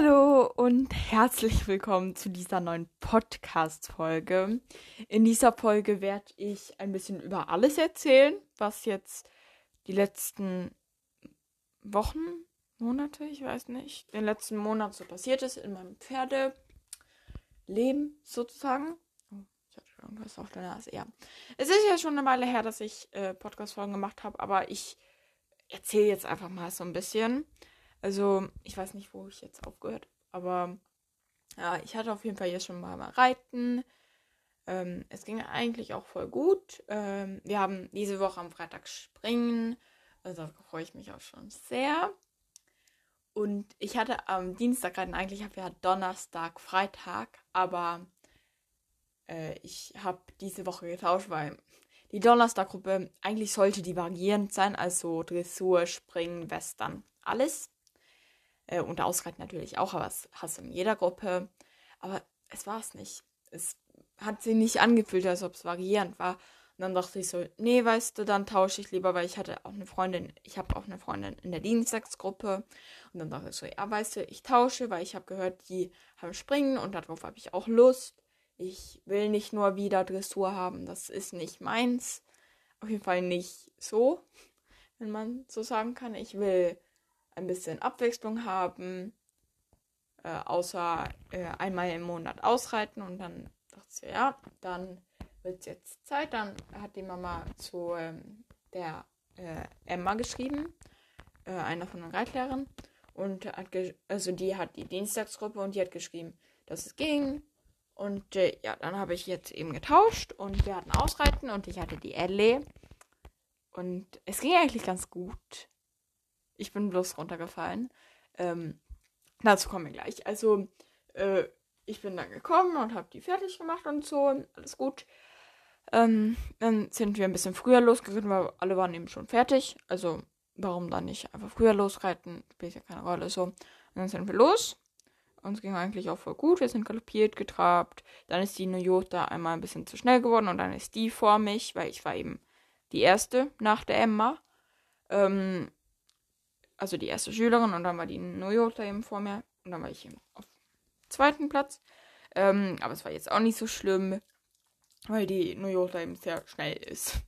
Hallo und herzlich willkommen zu dieser neuen Podcast-Folge. In dieser Folge werde ich ein bisschen über alles erzählen, was jetzt die letzten Wochen, Monate, ich weiß nicht, den letzten Monat so passiert ist in meinem Pferdeleben sozusagen. Oh, ich hatte irgendwas auf der Nase. Ja, es ist ja schon eine Weile her, dass ich äh, Podcast-Folgen gemacht habe, aber ich erzähle jetzt einfach mal so ein bisschen. Also, ich weiß nicht, wo ich jetzt aufgehört aber ja, ich hatte auf jeden Fall jetzt schon mal, mal Reiten. Ähm, es ging eigentlich auch voll gut. Ähm, wir haben diese Woche am Freitag Springen. Also freue ich mich auch schon sehr. Und ich hatte am Dienstag reiten. Eigentlich habe ich ja Donnerstag, Freitag. Aber äh, ich habe diese Woche getauscht, weil die Donnerstaggruppe, eigentlich sollte die variierend sein. Also Dressur, Springen, Western, alles. Äh, und Ausreiten natürlich auch, aber das hast du in jeder Gruppe. Aber es war es nicht. Es hat sich nicht angefühlt, als ob es variierend war. Und dann dachte ich so, nee, weißt du, dann tausche ich lieber, weil ich hatte auch eine Freundin, ich habe auch eine Freundin in der Dienstagsgruppe. Und dann dachte ich so, ja, weißt du, ich tausche, weil ich habe gehört, die haben Springen und darauf habe ich auch Lust. Ich will nicht nur wieder Dressur haben, das ist nicht meins. Auf jeden Fall nicht so, wenn man so sagen kann. Ich will ein bisschen Abwechslung haben, äh, außer äh, einmal im Monat ausreiten und dann dachte sie, ja, dann wird es jetzt Zeit. Dann hat die Mama zu ähm, der äh, Emma geschrieben, äh, einer von den Reitlehrern, und hat also die hat die Dienstagsgruppe und die hat geschrieben, dass es ging. Und äh, ja, dann habe ich jetzt eben getauscht und wir hatten Ausreiten und ich hatte die Ellie. Und es ging eigentlich ganz gut. Ich bin bloß runtergefallen. Ähm, dazu kommen wir gleich. Also, äh, ich bin dann gekommen und habe die fertig gemacht und so. Alles gut. Ähm, dann sind wir ein bisschen früher losgeritten, weil alle waren eben schon fertig. Also, warum dann nicht einfach früher losreiten? Spielt ja keine Rolle. So. Und dann sind wir los. Uns ging eigentlich auch voll gut. Wir sind galoppiert, getrabt. Dann ist die Nuyota einmal ein bisschen zu schnell geworden und dann ist die vor mich, weil ich war eben die erste nach der Emma. Ähm, also die erste Schülerin und dann war die Noyota eben vor mir und dann war ich eben auf zweiten Platz. Ähm, aber es war jetzt auch nicht so schlimm, weil die Noyota eben sehr schnell ist.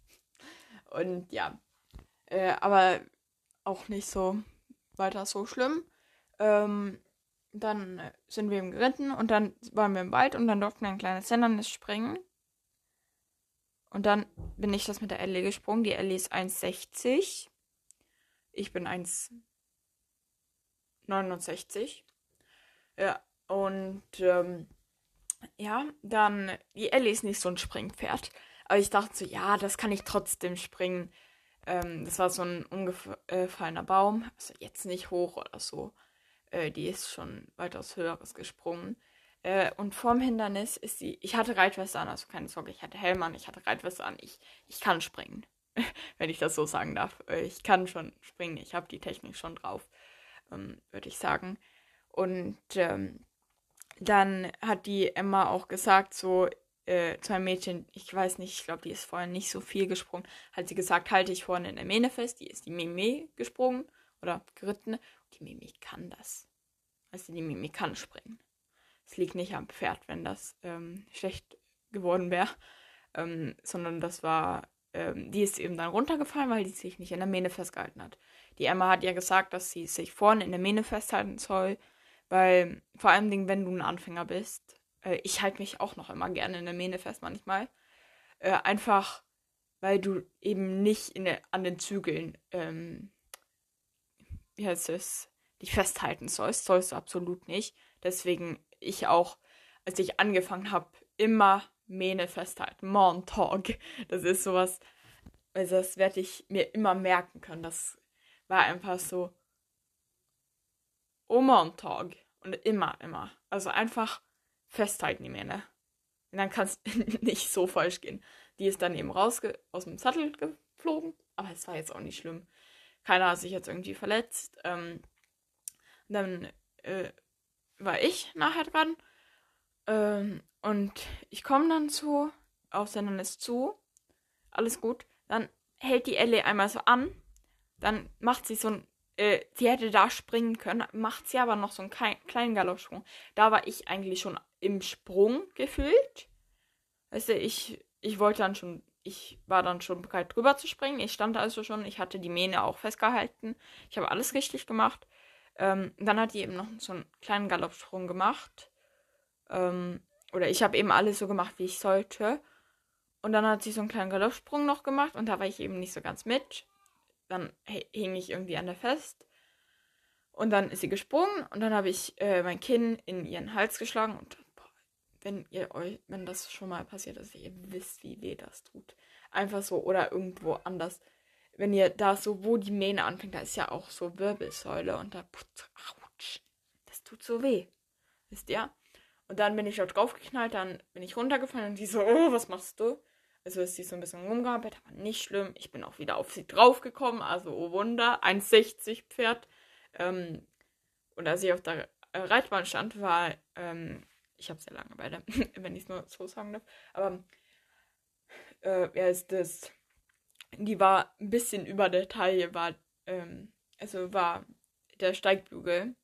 Und ja, äh, aber auch nicht so weiter so schlimm. Ähm, dann sind wir eben geritten und dann waren wir im Wald und dann durften wir ein kleines Hindernis springen. Und dann bin ich das mit der Ellie gesprungen. Die Ellie ist 1,60 ich bin 1,69. Ja, und ähm, ja, dann, die Ellie ist nicht so ein Springpferd. Aber ich dachte so, ja, das kann ich trotzdem springen. Ähm, das war so ein umgefallener Baum. Also jetzt nicht hoch oder so. Äh, die ist schon weitaus höheres gesprungen. Äh, und vorm Hindernis ist sie. Ich hatte Reitweste an, also keine Sorge, ich hatte Helm an, ich hatte Reitweste an. Ich, ich kann springen. wenn ich das so sagen darf. Äh, ich kann schon springen, ich habe die Technik schon drauf, ähm, würde ich sagen. Und ähm, dann hat die Emma auch gesagt, so äh, zu einem Mädchen, ich weiß nicht, ich glaube, die ist vorher nicht so viel gesprungen, hat sie gesagt, halte ich vorne in der Mähne fest, die ist die Mimi gesprungen oder geritten. Die Mimi kann das. Also die Mimi kann springen. Es liegt nicht am Pferd, wenn das ähm, schlecht geworden wäre, ähm, sondern das war ähm, die ist eben dann runtergefallen, weil die sich nicht in der Mähne festgehalten hat. Die Emma hat ja gesagt, dass sie sich vorne in der Mähne festhalten soll, weil vor allem, Dingen, wenn du ein Anfänger bist, äh, ich halte mich auch noch immer gerne in der Mähne fest manchmal, äh, einfach weil du eben nicht der, an den Zügeln, ähm, wie heißt es, dich festhalten sollst, sollst du absolut nicht. Deswegen ich auch, als ich angefangen habe, immer Mähne festhalten. Montag. Das ist sowas, also das werde ich mir immer merken können. Das war einfach so. Oh Montag. Und immer, immer. Also einfach festhalten die Mähne. Und dann kann es nicht so falsch gehen. Die ist dann eben raus aus dem Sattel geflogen. Aber es war jetzt auch nicht schlimm. Keiner hat sich jetzt irgendwie verletzt. Ähm, dann äh, war ich nachher dran. Ähm, und ich komme dann zu, auf Sendernis zu, alles gut. Dann hält die Ellie einmal so an, dann macht sie so ein äh, sie hätte da springen können, macht sie aber noch so einen klein, kleinen Galoppsprung. Da war ich eigentlich schon im Sprung gefühlt. Weißt du, ich, ich wollte dann schon, ich war dann schon bereit drüber zu springen. Ich stand also schon, ich hatte die Mähne auch festgehalten. Ich habe alles richtig gemacht. Ähm, dann hat die eben noch so einen kleinen Galoppsprung gemacht. Ähm, oder ich habe eben alles so gemacht, wie ich sollte. Und dann hat sie so einen kleinen Galoppsprung noch gemacht und da war ich eben nicht so ganz mit. Dann hing ich irgendwie an der fest. Und dann ist sie gesprungen und dann habe ich äh, mein Kinn in ihren Hals geschlagen und boah, wenn ihr euch, wenn das schon mal passiert ist, ihr wisst, wie weh das tut. Einfach so oder irgendwo anders. Wenn ihr da so, wo die Mähne anfängt, da ist ja auch so Wirbelsäule und da, ouch, das tut so weh. Wisst ihr? Und dann bin ich dort draufgeknallt, dann bin ich runtergefallen und die so, oh, was machst du? Also ist sie so ein bisschen rumgehampelt, aber nicht schlimm. Ich bin auch wieder auf sie draufgekommen, also oh Wunder, 1,60 Pferd. Ähm, und als ich auf der Reitbahn stand, war, ähm, ich habe sehr lange beide, wenn ich es nur so sagen darf, aber äh, wer ist das? Die war ein bisschen über der Taille, war, ähm, also war der Steigbügel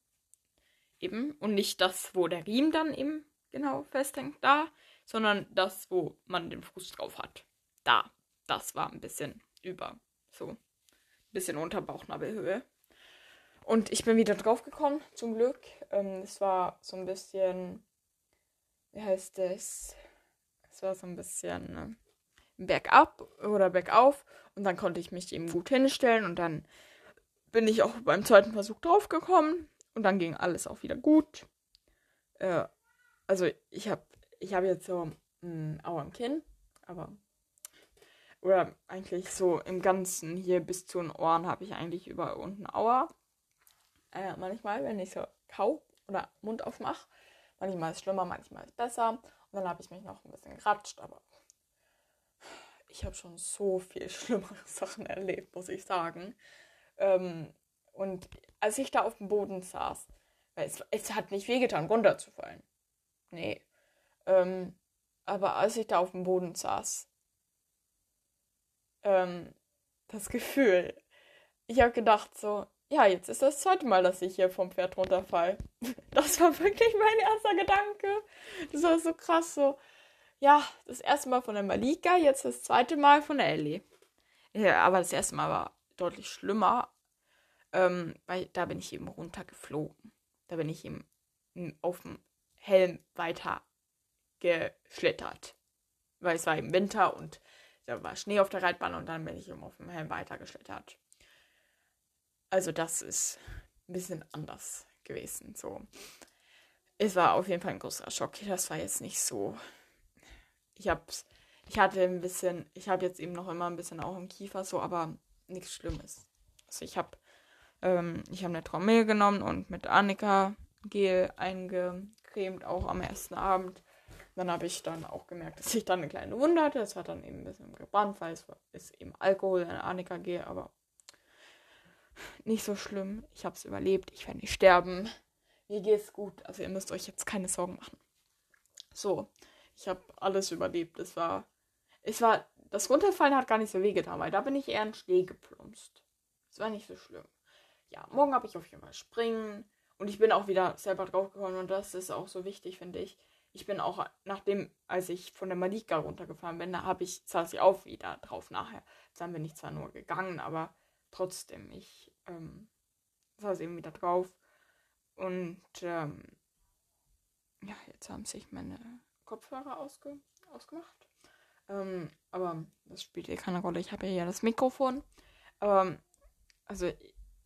eben und nicht das, wo der Riemen dann eben genau festhängt, da, sondern das, wo man den Fuß drauf hat. Da. Das war ein bisschen über. So. Ein bisschen unter Bauchnabelhöhe. Und ich bin wieder drauf gekommen, zum Glück. Ähm, es war so ein bisschen. Wie heißt es? Es war so ein bisschen ne, bergab oder bergauf. Und dann konnte ich mich eben gut hinstellen. Und dann bin ich auch beim zweiten Versuch draufgekommen. Und dann ging alles auch wieder gut. Äh, also ich habe ich habe jetzt so ein Auer im Kinn, aber oder eigentlich so im Ganzen hier bis zu den Ohren habe ich eigentlich überall unten Auer. Äh, manchmal, wenn ich so kau oder Mund aufmache. Manchmal ist es schlimmer, manchmal ist es besser. Und dann habe ich mich noch ein bisschen geratscht, aber ich habe schon so viel schlimmere Sachen erlebt, muss ich sagen. Ähm, und als ich da auf dem Boden saß, weil es, es hat nicht wehgetan, runterzufallen. Nee, ähm, aber als ich da auf dem Boden saß, ähm, das Gefühl, ich habe gedacht so, ja, jetzt ist das zweite Mal, dass ich hier vom Pferd runterfall. Das war wirklich mein erster Gedanke. Das war so krass, so, ja, das erste Mal von der Malika, jetzt das zweite Mal von der Ellie. Ja, aber das erste Mal war deutlich schlimmer, ähm, weil da bin ich eben runtergeflogen. Da bin ich eben auf dem Helm weiter geschlittert. Weil es war im Winter und da war Schnee auf der Reitbahn und dann bin ich eben auf dem Helm weitergeschlittert. Also das ist ein bisschen anders gewesen. So. Es war auf jeden Fall ein großer Schock. Das war jetzt nicht so. Ich hab's. Ich hatte ein bisschen. Ich habe jetzt eben noch immer ein bisschen auch im Kiefer so, aber nichts Schlimmes. Also ich habe. Ähm, ich habe eine Trommel genommen und mit Annika Gel eingecremt, auch am ersten Abend. Dann habe ich dann auch gemerkt, dass ich dann eine kleine Wunde hatte. Das hat dann eben ein bisschen gebrannt, weil es ist eben Alkohol in Annika G, aber nicht so schlimm. Ich habe es überlebt. Ich werde nicht sterben. Mir geht's gut. Also ihr müsst euch jetzt keine Sorgen machen. So, ich habe alles überlebt. Es war, es war, das Runterfallen hat gar nicht so wehgetan, weil da bin ich eher in Schnee geplumpst. Es war nicht so schlimm. Ja, morgen habe ich auf jeden Fall springen und ich bin auch wieder selber draufgekommen und das ist auch so wichtig, finde ich ich bin auch, nachdem, als ich von der Malika runtergefahren bin, da habe ich, saß ich auch wieder drauf nachher. Dann bin ich zwar nur gegangen, aber trotzdem, ich ähm, saß eben wieder drauf. Und ähm, ja, jetzt haben sich meine Kopfhörer ausge ausgemacht. Ähm, aber das spielt hier keine Rolle. Ich habe ja das Mikrofon. Ähm, also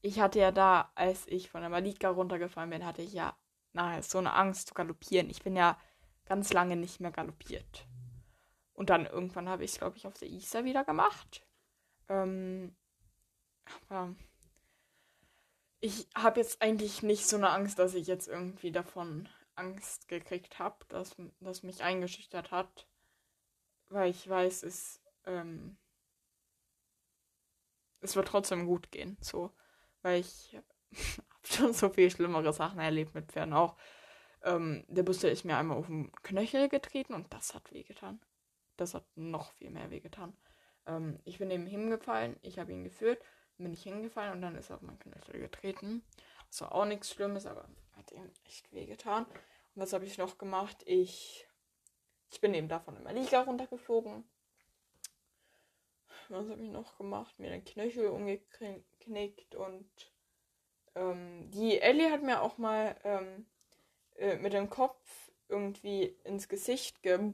ich hatte ja da, als ich von der Malika runtergefahren bin, hatte ich ja nahe so eine Angst zu galoppieren. Ich bin ja ganz lange nicht mehr galoppiert. Und dann irgendwann habe ich es, glaube ich, auf der Isar wieder gemacht. Ähm, aber ich habe jetzt eigentlich nicht so eine Angst, dass ich jetzt irgendwie davon Angst gekriegt habe, dass das mich eingeschüchtert hat. Weil ich weiß, es, ähm, es wird trotzdem gut gehen. So. Weil ich habe schon so viel schlimmere Sachen erlebt mit Pferden auch. Ähm, der Buster ist mir einmal auf den Knöchel getreten und das hat wehgetan. Das hat noch viel mehr wehgetan. Ähm, ich bin neben ihm gefallen, ich habe ihn geführt. bin ich hingefallen und dann ist er auf mein Knöchel getreten. War auch nichts Schlimmes, aber hat ihm echt wehgetan. Und was habe ich noch gemacht? Ich, ich bin eben davon in meiner Liga runtergeflogen. Was habe ich noch gemacht? Mir den Knöchel umgeknickt und ähm, die Ellie hat mir auch mal ähm, äh, mit dem Kopf irgendwie ins Gesicht ge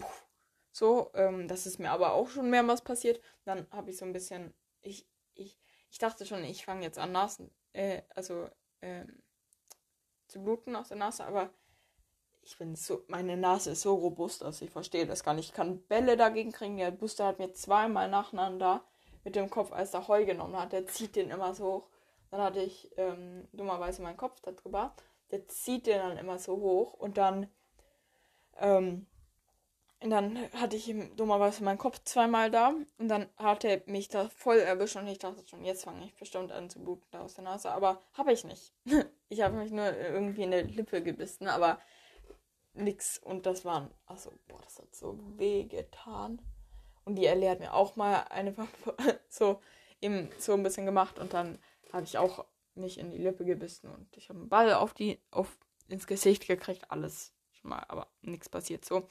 so, ähm, das ist mir aber auch schon mehrmals passiert. Dann habe ich so ein bisschen, ich, ich, ich dachte schon, ich fange jetzt an Nasen, äh, also ähm, zu bluten aus der Nase, aber ich bin so, meine Nase ist so robust, dass ich verstehe das gar nicht. Ich kann Bälle dagegen kriegen. Der Booster hat mir zweimal nacheinander mit dem Kopf, als er Heu genommen hat, der zieht den immer so hoch. Dann hatte ich ähm, dummerweise meinen Kopf darüber. Der zieht den dann immer so hoch und dann, ähm, und dann hatte ich dummerweise meinen Kopf zweimal da und dann hat er mich da voll erwischt und ich dachte schon, jetzt fange ich bestimmt an zu bluten da aus der Nase, aber habe ich nicht. ich habe mich nur irgendwie in der Lippe gebissen, aber nix und das waren, also, boah, das hat so weh getan. Und die Ellie hat mir auch mal eine so eben so ein bisschen gemacht und dann habe ich auch mich in die Lippe gebissen und ich habe einen Ball auf die, auf, ins Gesicht gekriegt. Alles schon mal, aber nichts passiert so.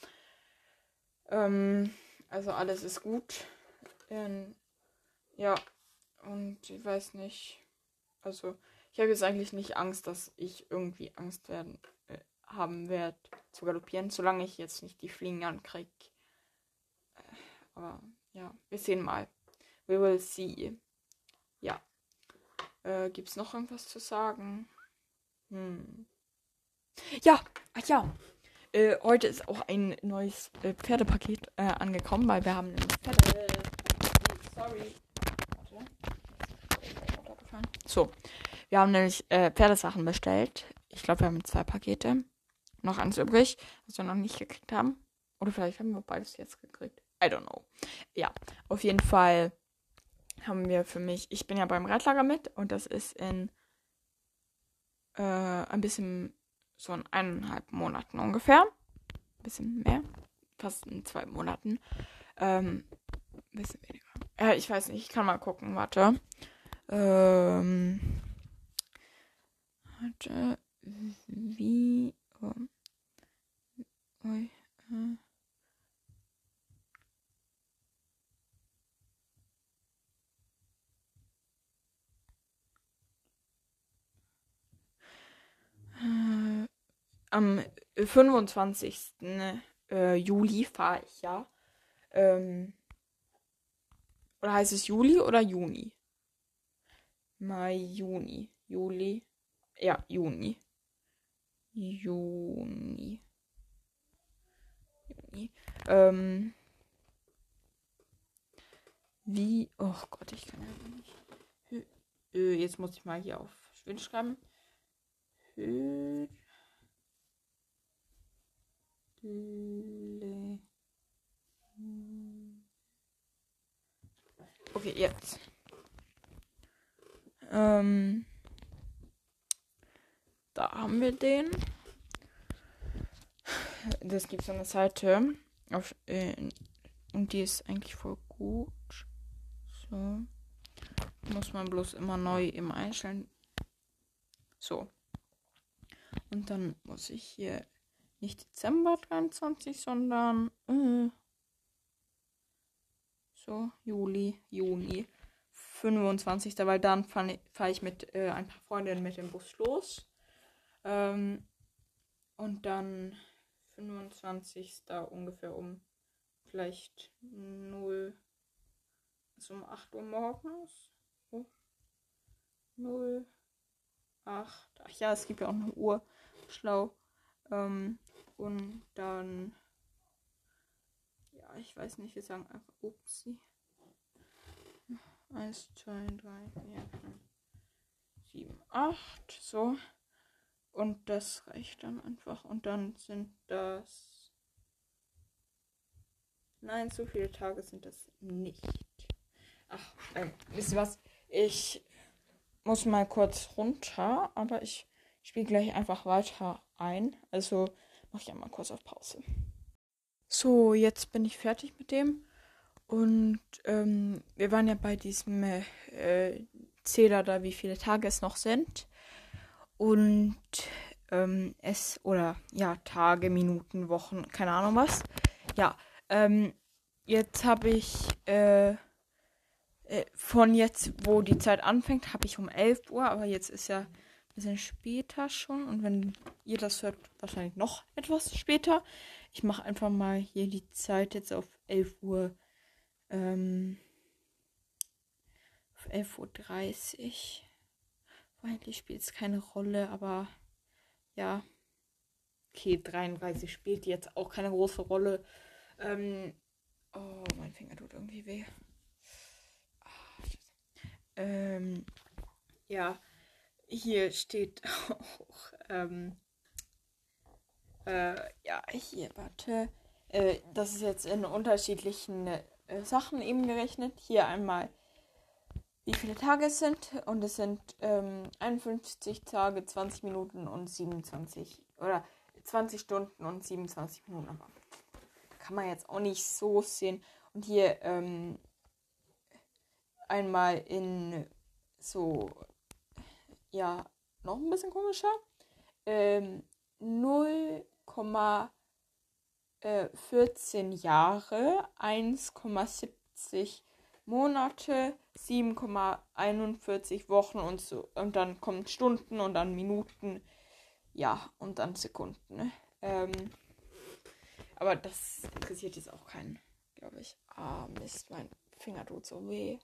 Ähm, also alles ist gut. Ähm, ja, und ich weiß nicht. Also, ich habe jetzt eigentlich nicht Angst, dass ich irgendwie Angst werden äh, haben werde zu galoppieren, solange ich jetzt nicht die Fliegen ankriege. Aber ja, wir sehen mal. We will see. Ja. Äh, Gibt es noch irgendwas zu sagen? Hm. Ja, ach ja. Äh, heute ist auch ein neues äh, Pferdepaket äh, angekommen, weil wir haben ein Pferde. Sorry. So. Wir haben nämlich äh, Pferdesachen bestellt. Ich glaube, wir haben zwei Pakete. Noch eins übrig, was wir noch nicht gekriegt haben. Oder vielleicht haben wir beides jetzt gekriegt. I don't know. Ja, auf jeden Fall haben wir für mich, ich bin ja beim Radlager mit und das ist in äh, ein bisschen so in eineinhalb Monaten ungefähr. Ein bisschen mehr. Fast in zwei Monaten. Ähm, ein bisschen weniger. Äh, ich weiß nicht, ich kann mal gucken, warte. Ähm, warte. Wie. Oh. Ui, äh. Äh, am 25. Äh, Juli fahre ich ja. Ähm, oder heißt es Juli oder Juni? Mai, Juni. Juli. Ja, Juni. Juni. Juni. Ähm, wie. Oh Gott, ich kann ja nicht. Äh, jetzt muss ich mal hier auf Schwind schreiben. Höhle. Okay, jetzt. Ähm, da haben wir den. Das gibt so eine Seite. Auf, äh, und die ist eigentlich voll gut. So. Muss man bloß immer neu im Einstellen. So. Und dann muss ich hier nicht Dezember 23, sondern äh, so Juli, Juni 25. Weil dann fahre fahr ich mit äh, ein paar Freundinnen mit dem Bus los. Ähm, und dann 25. ungefähr um vielleicht 0, also um 8 Uhr morgens. Oh. 0, 8. Ach ja, es gibt ja auch eine Uhr schlau. Ähm, und dann, ja, ich weiß nicht, wir sagen einfach Upsi. 1, 2, 3, 4, 5, 7, 8. So. Und das reicht dann einfach. Und dann sind das. Nein, so viele Tage sind das nicht. Ach, ähm, wisst ihr was? Ich muss mal kurz runter, aber ich spiele gleich einfach weiter ein. Also mache ich einmal kurz auf Pause. So, jetzt bin ich fertig mit dem. Und ähm, wir waren ja bei diesem äh, zähle da, wie viele Tage es noch sind. Und ähm, es, oder ja, Tage, Minuten, Wochen, keine Ahnung was. Ja, ähm, jetzt habe ich äh, äh, von jetzt, wo die Zeit anfängt, habe ich um 11 Uhr, aber jetzt ist ja bisschen später schon. Und wenn ihr das hört, wahrscheinlich noch etwas später. Ich mache einfach mal hier die Zeit jetzt auf 11 Uhr. Ähm, auf 11.30 Uhr. Eigentlich spielt es keine Rolle, aber ja. Okay, 33 spielt jetzt auch keine große Rolle. Ähm, oh, mein Finger tut irgendwie weh. Ähm, ja, hier steht auch, ähm, äh, ja, hier, warte. Äh, das ist jetzt in unterschiedlichen äh, Sachen eben gerechnet. Hier einmal, wie viele Tage es sind. Und es sind ähm, 51 Tage, 20 Minuten und 27. Oder 20 Stunden und 27 Minuten. Aber kann man jetzt auch nicht so sehen. Und hier, ähm, einmal in so, ja, noch ein bisschen komischer. Ähm, 0,14 äh, Jahre, 1,70 Monate, 7,41 Wochen und so. Und dann kommen Stunden und dann Minuten. Ja, und dann Sekunden. Ne? Ähm, aber das interessiert jetzt auch keinen, glaube ich. Ah, Mist, mein Finger tut so weh.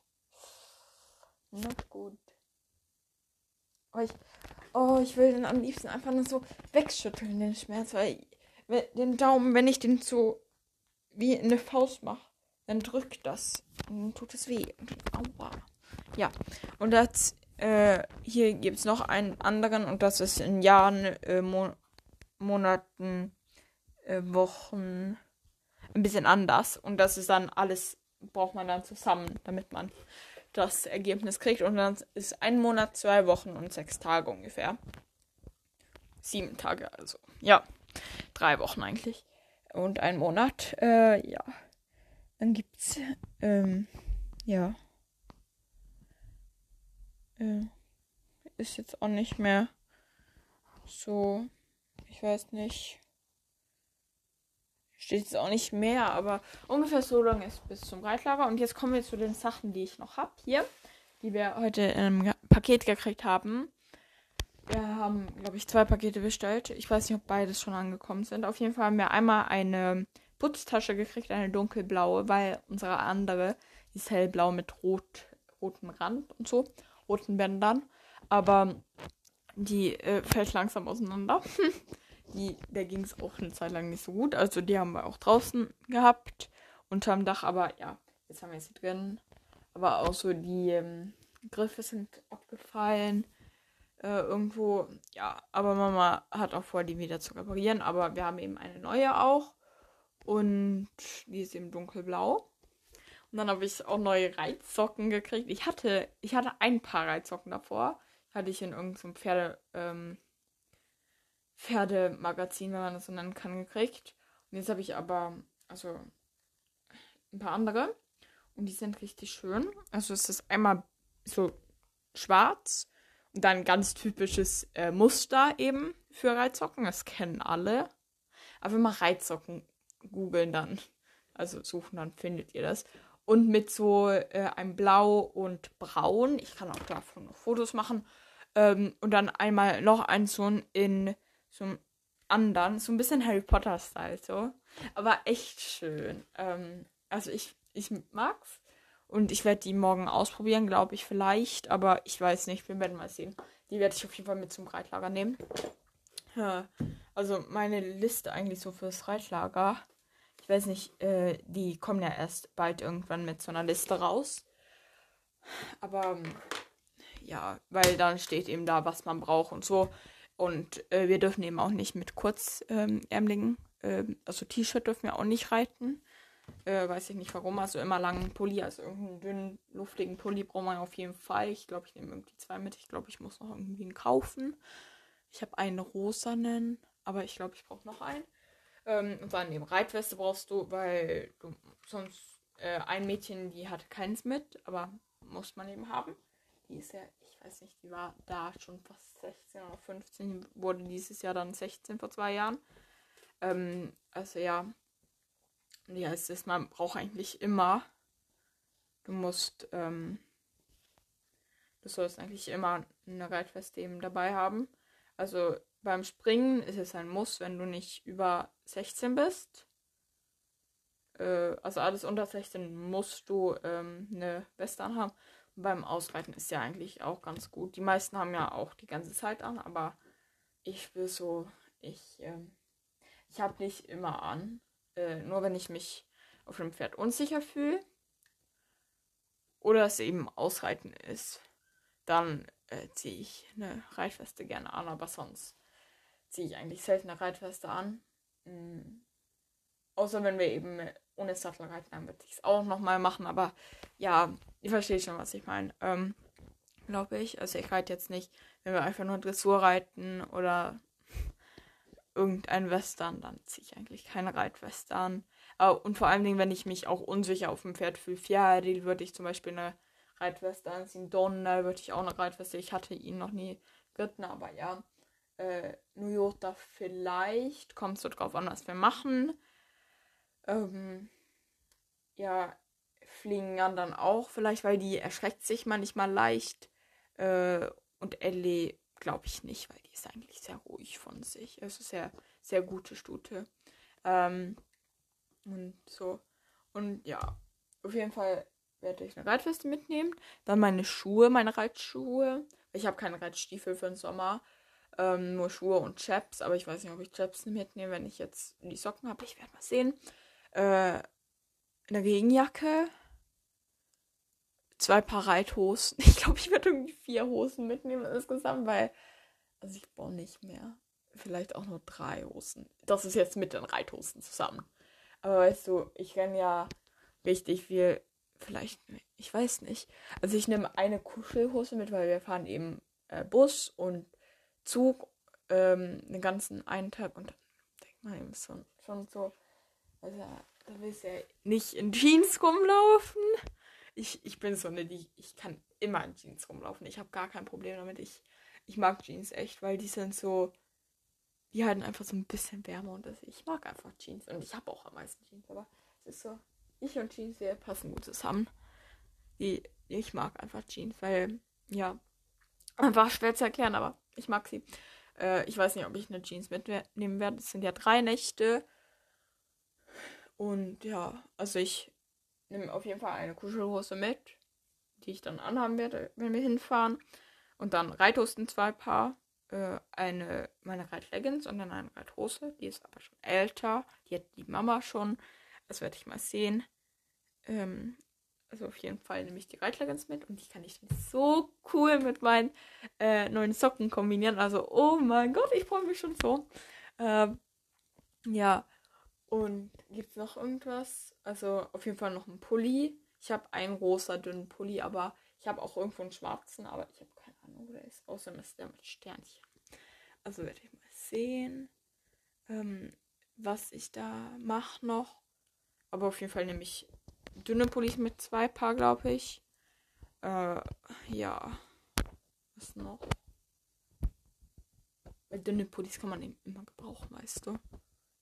Not gut. Oh ich, oh, ich will den am liebsten einfach nur so wegschütteln, den Schmerz, weil den Daumen, wenn ich den so wie eine Faust mache, dann drückt das und dann tut es weh. Aua. Ja, und das, äh, hier gibt es noch einen anderen und das ist in Jahren, äh, Mo Monaten, äh, Wochen ein bisschen anders. Und das ist dann alles, braucht man dann zusammen, damit man das Ergebnis kriegt. Und dann ist ein Monat, zwei Wochen und sechs Tage ungefähr. Sieben Tage, also. Ja, drei Wochen eigentlich. Und ein Monat, äh, ja. Dann gibt's, ähm, ja. Äh, ist jetzt auch nicht mehr so, ich weiß nicht. Steht jetzt auch nicht mehr, aber ungefähr so lange ist bis zum Reitlager. Und jetzt kommen wir zu den Sachen, die ich noch habe hier, die wir heute in einem Paket gekriegt haben. Wir haben, glaube ich, zwei Pakete bestellt. Ich weiß nicht, ob beides schon angekommen sind. Auf jeden Fall haben wir einmal eine Putztasche gekriegt, eine dunkelblaue, weil unsere andere ist hellblau mit rot, rotem Rand und so, roten Bändern. Aber die äh, fällt langsam auseinander. die, der ging es auch eine Zeit lang nicht so gut. Also die haben wir auch draußen gehabt, unterm Dach, aber ja, jetzt haben wir sie drin. Aber auch so die ähm, Griffe sind abgefallen. Äh, irgendwo, ja, aber Mama hat auch vor, die wieder zu reparieren. Aber wir haben eben eine neue auch. Und die ist eben dunkelblau. Und dann habe ich auch neue Reitsocken gekriegt. Ich hatte, ich hatte ein paar Reitsocken davor. Hatte ich in irgendeinem Pferde, ähm, Pferdemagazin, wenn man das so nennen kann, gekriegt. Und jetzt habe ich aber, also ein paar andere. Und die sind richtig schön. Also es ist einmal so schwarz und dann ganz typisches äh, Muster eben für Reitsocken. Das kennen alle. Aber wenn man Reitsocken googeln dann, also suchen, dann findet ihr das. Und mit so äh, einem Blau und Braun. Ich kann auch davon noch Fotos machen. Ähm, und dann einmal noch ein so in einem anderen, so ein bisschen Harry Potter-Style so. Aber echt schön. Ähm, also ich, ich mag's. Und ich werde die morgen ausprobieren, glaube ich, vielleicht. Aber ich weiß nicht, wir werden mal sehen. Die werde ich auf jeden Fall mit zum Reitlager nehmen. Ja, also meine Liste eigentlich so fürs Reitlager. Ich weiß nicht, äh, die kommen ja erst bald irgendwann mit so einer Liste raus. Aber ja, weil dann steht eben da, was man braucht und so. Und äh, wir dürfen eben auch nicht mit kurzärmeligen, äh, also T-Shirt dürfen wir auch nicht reiten. Äh, weiß ich nicht warum. Also immer langen Pulli, also irgendeinen dünnen, luftigen Pulli braucht man auf jeden Fall. Ich glaube, ich nehme irgendwie zwei mit. Ich glaube, ich muss noch irgendwie einen kaufen. Ich habe einen rosanen, aber ich glaube, ich brauche noch einen. Ähm, und dann eben Reitweste brauchst du, weil du sonst äh, ein Mädchen, die hat keins mit, aber muss man eben haben. Die ist ja weiß nicht, die war da schon fast 16 oder 15, wurde dieses Jahr dann 16 vor zwei Jahren. Ähm, also ja, ja, es ist, man braucht eigentlich immer, du musst, ähm, du sollst eigentlich immer eine Reitweste eben dabei haben. Also beim Springen ist es ein Muss, wenn du nicht über 16 bist. Äh, also alles unter 16 musst du ähm, eine Weste anhaben. Beim Ausreiten ist ja eigentlich auch ganz gut. Die meisten haben ja auch die ganze Zeit an, aber ich will so, ich, ähm, ich habe nicht immer an. Äh, nur wenn ich mich auf dem Pferd unsicher fühle oder es eben Ausreiten ist, dann äh, ziehe ich eine Reitweste gerne an, aber sonst ziehe ich eigentlich selten eine Reitweste an. Mhm. Außer wenn wir eben ohne Sattel reiten, dann würde ich es auch nochmal machen. Aber ja, ihr versteht schon, was ich meine. Ähm, Glaube ich. Also ich reite jetzt nicht, wenn wir einfach nur Dressur reiten oder irgendein Western, dann ziehe ich eigentlich keine Reitweste an. und vor allen Dingen, wenn ich mich auch unsicher auf dem Pferd fühle, Fjadil würde ich zum Beispiel eine Reitweste anziehen. Donner würde ich auch eine Reitweste. Ich hatte ihn noch nie geritten, aber ja. Äh, New Yorker vielleicht. Kommt so drauf an, was wir machen. Ähm, ja, Flingern dann auch vielleicht, weil die erschreckt sich manchmal leicht. Äh, und Ellie glaube ich nicht, weil die ist eigentlich sehr ruhig von sich. Also sehr, sehr gute Stute. Ähm, und so. Und ja, auf jeden Fall werde ich eine Reitweste mitnehmen. Dann meine Schuhe, meine Reitschuhe. Ich habe keine Reitstiefel für den Sommer. Ähm, nur Schuhe und Chaps. Aber ich weiß nicht, ob ich Chaps mitnehme, wenn ich jetzt die Socken habe. Ich werde mal sehen. Äh, eine Regenjacke. Zwei Paar Reithosen. Ich glaube, ich werde irgendwie vier Hosen mitnehmen insgesamt, weil. Also ich brauche nicht mehr. Vielleicht auch nur drei Hosen. Das ist jetzt mit den Reithosen zusammen. Aber weißt du, ich renne ja richtig viel vielleicht, ich weiß nicht. Also ich nehme eine Kuschelhose mit, weil wir fahren eben äh, Bus und Zug ähm, den ganzen einen Tag und dann denkt man eben schon, schon so, also da willst du ja nicht in Jeans rumlaufen. Ich, ich bin so eine, die, ich kann immer in Jeans rumlaufen. Ich habe gar kein Problem damit. Ich, ich mag Jeans echt, weil die sind so, die halten einfach so ein bisschen wärmer und das, ich mag einfach Jeans. Und ich habe auch am meisten Jeans, aber es ist so, ich und Jeans, wir passen gut zusammen. Die, ich mag einfach Jeans, weil, ja, einfach schwer zu erklären, aber ich mag sie. Äh, ich weiß nicht, ob ich eine Jeans mitnehmen werde. Es sind ja drei Nächte. Und ja, also ich nehme auf jeden Fall eine Kuschelhose mit, die ich dann anhaben werde, wenn wir hinfahren. Und dann Reithosen zwei Paar. Äh, eine, meine Reitleggings und dann eine Reithose. Die ist aber schon älter. Die hat die Mama schon. Das werde ich mal sehen. Ähm, also auf jeden Fall nehme ich die Reitleggings mit und die kann ich so cool mit meinen äh, neuen Socken kombinieren. Also, oh mein Gott, ich freue mich schon so. Ähm, ja, und gibt es noch irgendwas? Also auf jeden Fall noch ein Pulli. Ich habe einen rosa dünnen Pulli, aber ich habe auch irgendwo einen schwarzen, aber ich habe keine Ahnung, wo der ist. Außerdem ist der mit Sternchen. Also werde ich mal sehen, ähm, was ich da mache noch. Aber auf jeden Fall nehme ich dünne Pullis mit zwei Paar, glaube ich. Äh, ja. Was noch? Weil dünne Pullis kann man eben immer gebrauchen, weißt du.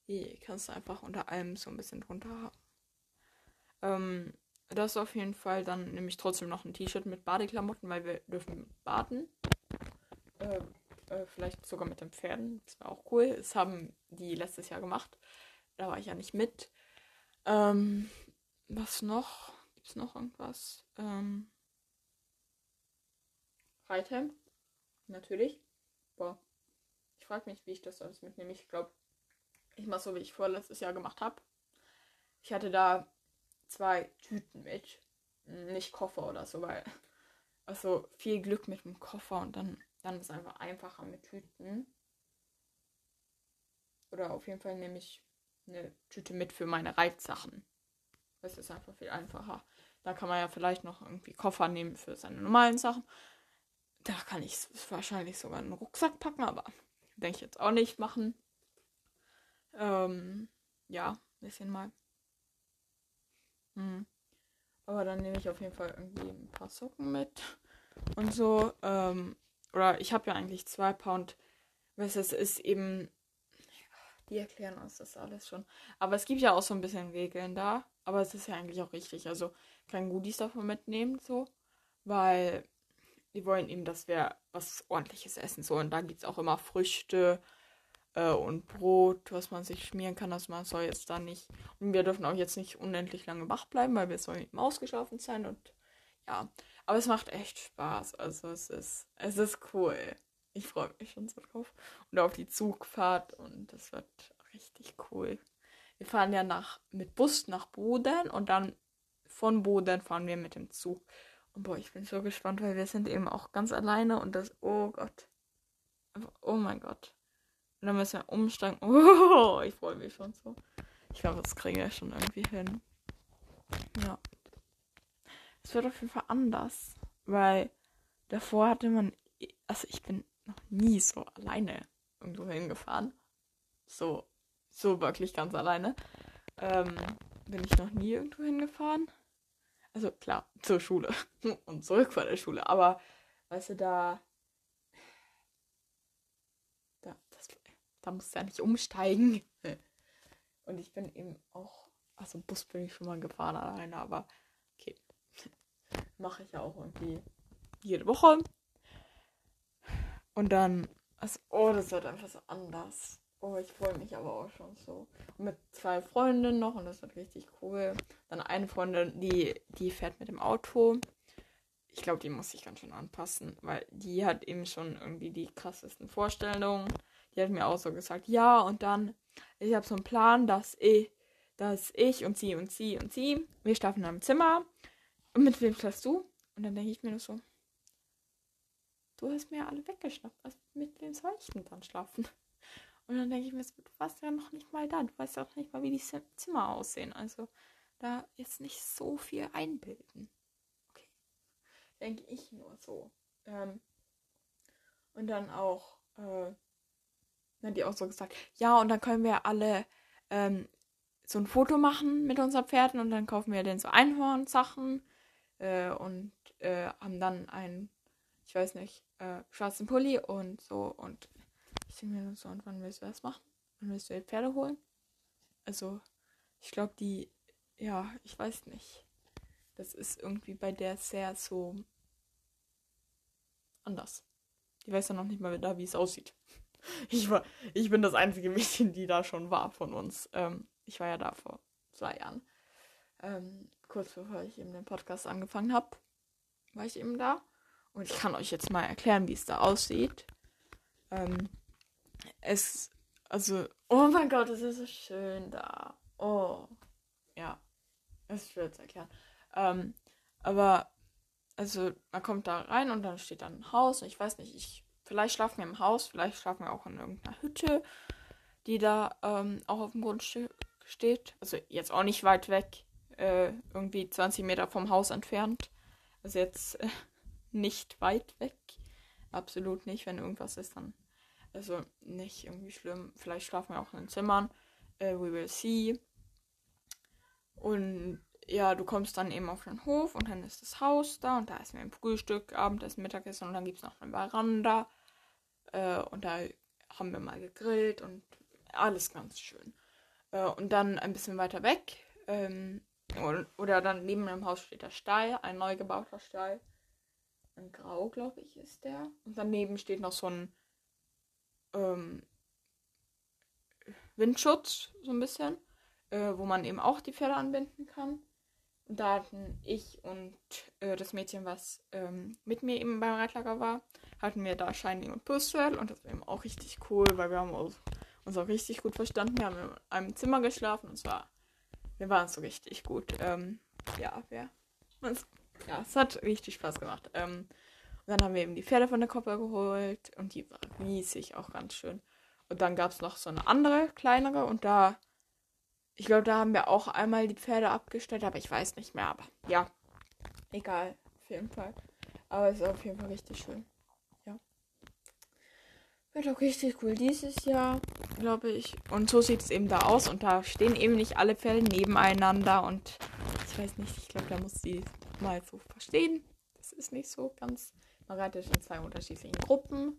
Die kannst du einfach unter allem so ein bisschen drunter haben. Ähm, das auf jeden Fall. Dann nehme ich trotzdem noch ein T-Shirt mit Badeklamotten, weil wir dürfen baden. Äh, äh, vielleicht sogar mit den Pferden. Das war auch cool. Das haben die letztes Jahr gemacht. Da war ich ja nicht mit. Ähm, was noch? Gibt es noch irgendwas? Ähm, Reithemd. Natürlich. Boah. Ich frage mich, wie ich das alles mitnehme. Ich glaube, ich mache so, wie ich vorletztes Jahr gemacht habe. Ich hatte da zwei Tüten mit. Nicht Koffer oder so, weil. Also viel Glück mit dem Koffer und dann, dann ist es einfach einfacher mit Tüten. Oder auf jeden Fall nehme ich eine Tüte mit für meine Reitsachen. Das ist einfach viel einfacher. Da kann man ja vielleicht noch irgendwie Koffer nehmen für seine normalen Sachen. Da kann ich wahrscheinlich sogar einen Rucksack packen, aber denke ich jetzt auch nicht machen. Ähm, ja, ein bisschen mal. Hm. Aber dann nehme ich auf jeden Fall irgendwie ein paar Socken mit. und so. Ähm, oder ich habe ja eigentlich zwei Pound. Du, es ist eben. Die erklären uns das alles schon. Aber es gibt ja auch so ein bisschen Regeln da. Aber es ist ja eigentlich auch richtig. Also kein Goodies davon mitnehmen, so. Weil die wollen eben, dass wir was ordentliches essen. So, und da gibt es auch immer Früchte äh, und Brot, was man sich schmieren kann. Also man soll jetzt da nicht. Und wir dürfen auch jetzt nicht unendlich lange wach bleiben, weil wir sollen eben ausgeschlafen sein. Und ja. Aber es macht echt Spaß. Also es ist, es ist cool. Ich freue mich schon so drauf. Und auf die Zugfahrt und das wird richtig cool. Wir fahren ja nach, mit Bus nach Boden und dann von Boden fahren wir mit dem Zug. Und boah, ich bin so gespannt, weil wir sind eben auch ganz alleine und das, oh Gott. oh mein Gott. Und dann müssen wir umsteigen. Oh, ich freue mich schon so. Ich glaube, das kriegen wir schon irgendwie hin. Ja. Es wird auf jeden Fall anders. Weil davor hatte man. Also ich bin noch nie so alleine irgendwo hingefahren. So, so wirklich ganz alleine. Ähm, bin ich noch nie irgendwo hingefahren. Also klar, zur Schule und zurück von der Schule. Aber, weißt du. Da, das, da musst du ja nicht umsteigen. Und ich bin eben auch. Also Bus bin ich schon mal gefahren alleine, aber okay. Mache ich ja auch irgendwie jede Woche. Und dann. Also, oh, das wird einfach so anders. Oh, ich freue mich aber auch schon so. mit zwei Freundinnen noch und das wird richtig cool. Dann eine Freundin, die, die fährt mit dem Auto. Ich glaube, die muss sich ganz schön anpassen, weil die hat eben schon irgendwie die krassesten Vorstellungen. Die hat mir auch so gesagt, ja, und dann, ich habe so einen Plan, dass ich, dass ich und sie und sie und sie, wir schlafen in einem Zimmer. Und mit wem schläfst du? Und dann denke ich mir nur so, du hast mir alle weggeschnappt. Also mit wem soll ich denn dann schlafen? Und dann denke ich mir, du warst ja noch nicht mal da. Du weißt ja auch nicht mal, wie die Zimmer aussehen. Also da jetzt nicht so viel einbilden. Okay. Denke ich nur so. Ähm, und dann auch, äh, dann die auch so gesagt, ja, und dann können wir alle ähm, so ein Foto machen mit unseren Pferden und dann kaufen wir denen so Einhornsachen äh, und äh, haben dann einen, ich weiß nicht, äh, schwarzen Pulli und so und ich denke mir so, und wann willst du das machen? Wann willst du die Pferde holen? Also, ich glaube, die, ja, ich weiß nicht. Das ist irgendwie bei der sehr so anders. Die weiß ja noch nicht mal da, wie es aussieht. Ich, war, ich bin das einzige Mädchen, die da schon war von uns. Ähm, ich war ja da vor zwei Jahren. Ähm, kurz bevor ich eben den Podcast angefangen habe, war ich eben da. Und ich kann euch jetzt mal erklären, wie es da aussieht. Ähm, es, also, oh mein Gott, es ist so schön da. Oh, ja, es ist schwer zu erklären. Ähm, aber, also, man kommt da rein und dann steht dann ein Haus. Ich weiß nicht, ich, vielleicht schlafen wir im Haus, vielleicht schlafen wir auch in irgendeiner Hütte, die da ähm, auch auf dem Grundstück steht. Also, jetzt auch nicht weit weg, äh, irgendwie 20 Meter vom Haus entfernt. Also, jetzt äh, nicht weit weg. Absolut nicht. Wenn irgendwas ist, dann also nicht irgendwie schlimm. Vielleicht schlafen wir auch in den Zimmern. Äh, we will see. Und ja, du kommst dann eben auf den Hof und dann ist das Haus da und da ist mir ein Frühstück, Abendessen, Mittagessen und dann gibt es noch eine Veranda. Äh, und da haben wir mal gegrillt und alles ganz schön. Äh, und dann ein bisschen weiter weg, ähm, oder dann neben dem Haus steht der Stall, ein neu gebauter Stall. Ein Grau, glaube ich, ist der. Und daneben steht noch so ein ähm, Windschutz, so ein bisschen, äh, wo man eben auch die Pferde anbinden kann. Und da hatten ich und äh, das Mädchen, was ähm, mit mir eben beim Reitlager war, hatten wir da Shiny und Purcell und das war eben auch richtig cool, weil wir haben uns, auch richtig gut verstanden. Wir haben in einem Zimmer geschlafen und zwar, wir waren so richtig gut. Ähm, ja, wir, ja, es hat richtig Spaß gemacht. Ähm, dann haben wir eben die Pferde von der Koppel geholt und die war riesig, auch ganz schön. Und dann gab es noch so eine andere, kleinere und da, ich glaube, da haben wir auch einmal die Pferde abgestellt, aber ich weiß nicht mehr. Aber ja, egal, auf jeden Fall. Aber es ist auf jeden Fall richtig schön. Wird auch richtig cool dieses Jahr, glaube ich. Und so sieht es eben da aus und da stehen eben nicht alle Pferde nebeneinander und ich weiß nicht, ich glaube, da muss sie mal so verstehen. Das ist nicht so ganz man reitet in zwei unterschiedlichen Gruppen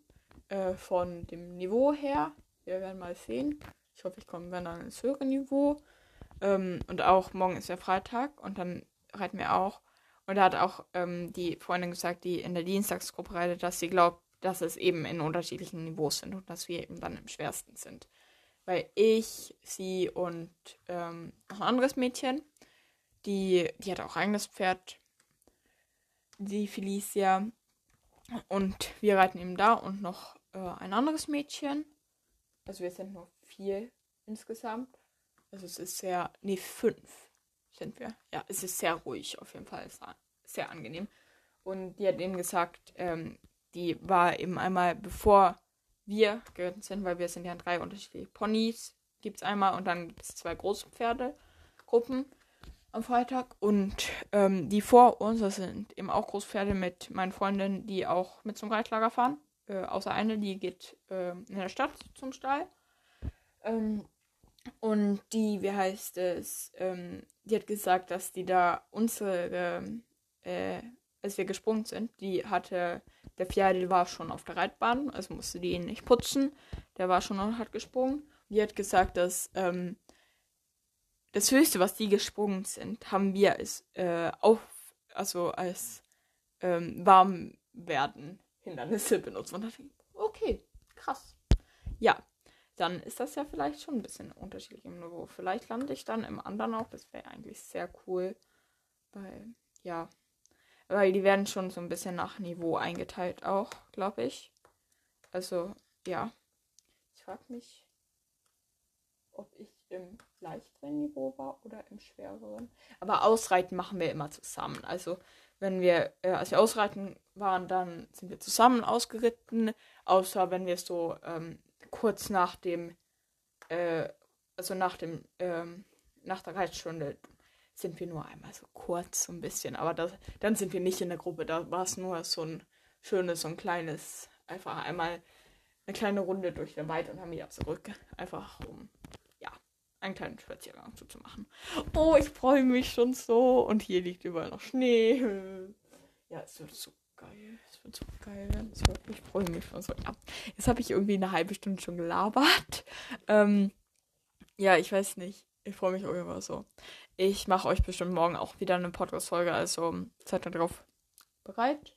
äh, von dem Niveau her. Wir werden mal sehen. Ich hoffe, ich komme dann ins höhere Niveau. Ähm, und auch morgen ist ja Freitag und dann reiten wir auch. Und da hat auch ähm, die Freundin gesagt, die in der Dienstagsgruppe reitet, dass sie glaubt, dass es eben in unterschiedlichen Niveaus sind und dass wir eben dann im schwersten sind. Weil ich, sie und ähm, noch ein anderes Mädchen, die, die hat auch eigenes Pferd, die Felicia. Und wir reiten eben da und noch äh, ein anderes Mädchen. Also wir sind nur vier insgesamt. Also es ist sehr, nee, fünf sind wir. Ja, es ist sehr ruhig auf jeden Fall. Sehr angenehm. Und die hat eben gesagt, ähm, die war eben einmal bevor wir geritten sind, weil wir sind ja drei unterschiedliche Ponys. Gibt es einmal und dann gibt es zwei große Pferdegruppen am Freitag. Und ähm, die vor uns, sind eben auch Großpferde mit meinen Freundinnen, die auch mit zum Reitlager fahren. Äh, außer eine, die geht äh, in der Stadt zum Stall. Ähm, und die, wie heißt es, ähm, die hat gesagt, dass die da unsere, äh, als wir gesprungen sind, die hatte, der Pferde war schon auf der Reitbahn, also musste die ihn nicht putzen. Der war schon und hat gesprungen. Die hat gesagt, dass ähm, das Höchste, was die gesprungen sind, haben wir als äh, auf, also als ähm, Warmwerden Hindernisse benutzt. Und da dachte ich, okay, krass. Ja, dann ist das ja vielleicht schon ein bisschen unterschiedlich im Niveau. Vielleicht lande ich dann im anderen auch. Das wäre eigentlich sehr cool. Weil, ja. Weil die werden schon so ein bisschen nach Niveau eingeteilt auch, glaube ich. Also, ja. Ich frage mich, ob ich im leichteren Niveau war oder im schwereren. Aber Ausreiten machen wir immer zusammen. Also, wenn wir, äh, als wir ausreiten waren, dann sind wir zusammen ausgeritten. Außer wenn wir so ähm, kurz nach dem, äh, also nach dem, ähm, nach der Reitstunde sind wir nur einmal so kurz so ein bisschen, aber das, dann sind wir nicht in der Gruppe, da war es nur so ein schönes, so ein kleines, einfach einmal eine kleine Runde durch den Wald und haben wieder zurück, einfach um, ja, einen kleinen Spaziergang zu machen. Oh, ich freue mich schon so und hier liegt überall noch Schnee. Ja, es wird so geil wird so geil werden. Ich freue mich schon so. Ja. Jetzt habe ich irgendwie eine halbe Stunde schon gelabert. Ähm, ja, ich weiß nicht. Ich freue mich irgendwie so. Ich mache euch bestimmt morgen auch wieder eine Podcast-Folge, also seid darauf bereit.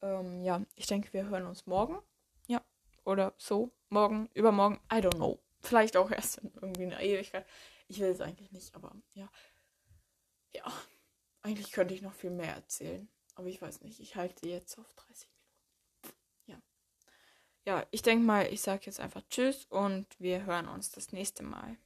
Ähm, ja, ich denke, wir hören uns morgen. Ja, oder so. Morgen, übermorgen, I don't know. Vielleicht auch erst in irgendwie einer Ewigkeit. Ich will es eigentlich nicht, aber ja. Ja, eigentlich könnte ich noch viel mehr erzählen. Aber ich weiß nicht, ich halte jetzt auf 30 Minuten. Ja. Ja, ich denke mal, ich sage jetzt einfach Tschüss und wir hören uns das nächste Mal.